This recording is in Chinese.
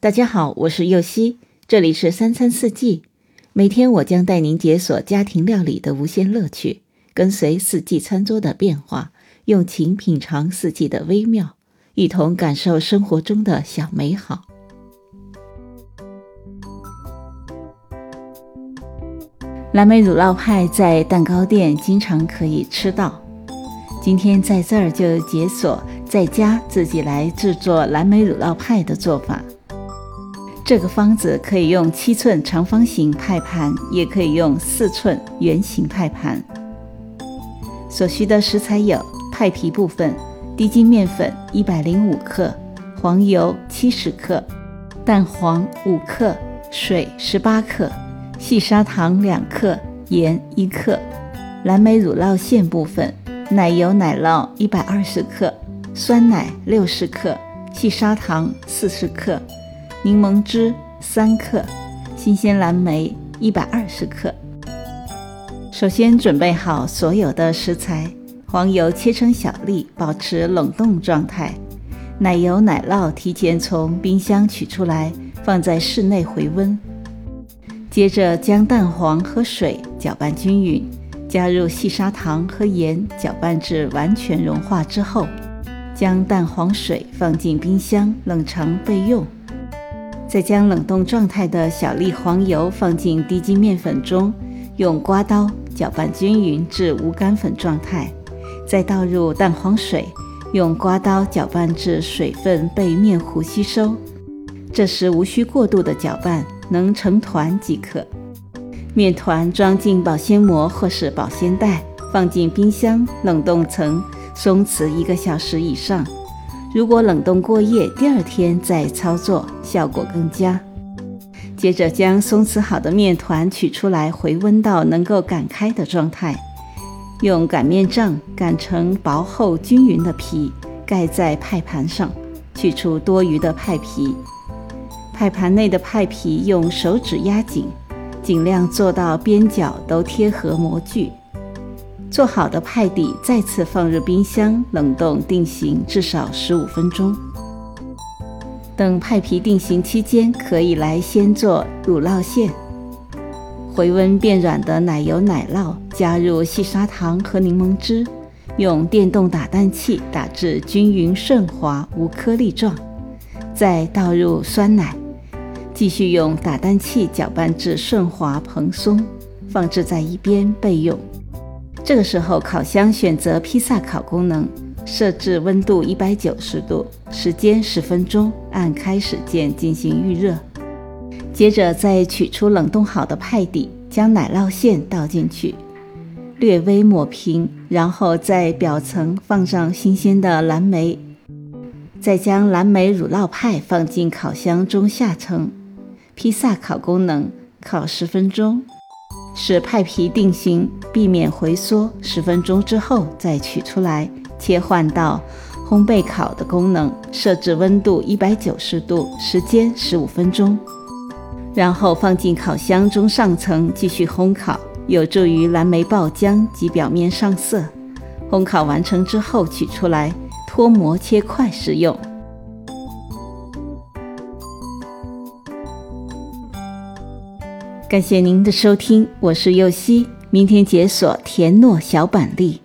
大家好，我是右希，这里是三餐四季。每天我将带您解锁家庭料理的无限乐趣，跟随四季餐桌的变化，用情品尝四季的微妙，一同感受生活中的小美好。蓝莓乳酪派在蛋糕店经常可以吃到，今天在这儿就解锁在家自己来制作蓝莓乳酪派的做法。这个方子可以用七寸长方形派盘，也可以用四寸圆形派盘。所需的食材有：派皮部分，低筋面粉一百零五克，黄油七十克，蛋黄五克，水十八克，细砂糖两克，盐一克。蓝莓乳酪馅部分，奶油奶酪一百二十克，酸奶六十克，细砂糖四十克。柠檬汁三克，新鲜蓝莓一百二十克。首先准备好所有的食材，黄油切成小粒，保持冷冻状态。奶油、奶酪提前从冰箱取出来，放在室内回温。接着将蛋黄和水搅拌均匀，加入细砂糖和盐，搅拌至完全融化之后，将蛋黄水放进冰箱冷藏备用。再将冷冻状态的小粒黄油放进低筋面粉中，用刮刀搅拌均匀至无干粉状态，再倒入蛋黄水，用刮刀搅拌至水分被面糊吸收。这时无需过度的搅拌，能成团即可。面团装进保鲜膜或是保鲜袋，放进冰箱冷冻层松弛一个小时以上。如果冷冻过夜，第二天再操作，效果更佳。接着将松弛好的面团取出来，回温到能够擀开的状态，用擀面杖擀成薄厚均匀的皮，盖在派盘上，去除多余的派皮。派盘内的派皮用手指压紧，尽量做到边角都贴合模具。做好的派底再次放入冰箱冷冻定型至少十五分钟。等派皮定型期间，可以来先做乳酪馅。回温变软的奶油奶酪加入细砂糖和柠檬汁，用电动打蛋器打至均匀顺滑无颗粒状，再倒入酸奶，继续用打蛋器搅拌至顺滑蓬松，放置在一边备用。这个时候，烤箱选择披萨烤功能，设置温度一百九十度，时间十分钟，按开始键进行预热。接着再取出冷冻好的派底，将奶酪馅倒进去，略微抹平，然后在表层放上新鲜的蓝莓，再将蓝莓乳酪派放进烤箱中下层，披萨烤功能，烤十分钟。使派皮定型，避免回缩。十分钟之后再取出来，切换到烘焙烤的功能，设置温度一百九十度，时间十五分钟，然后放进烤箱中上层继续烘烤，有助于蓝莓爆浆及表面上色。烘烤完成之后取出来，脱模切块食用。感谢您的收听，我是右希，明天解锁甜糯小板栗。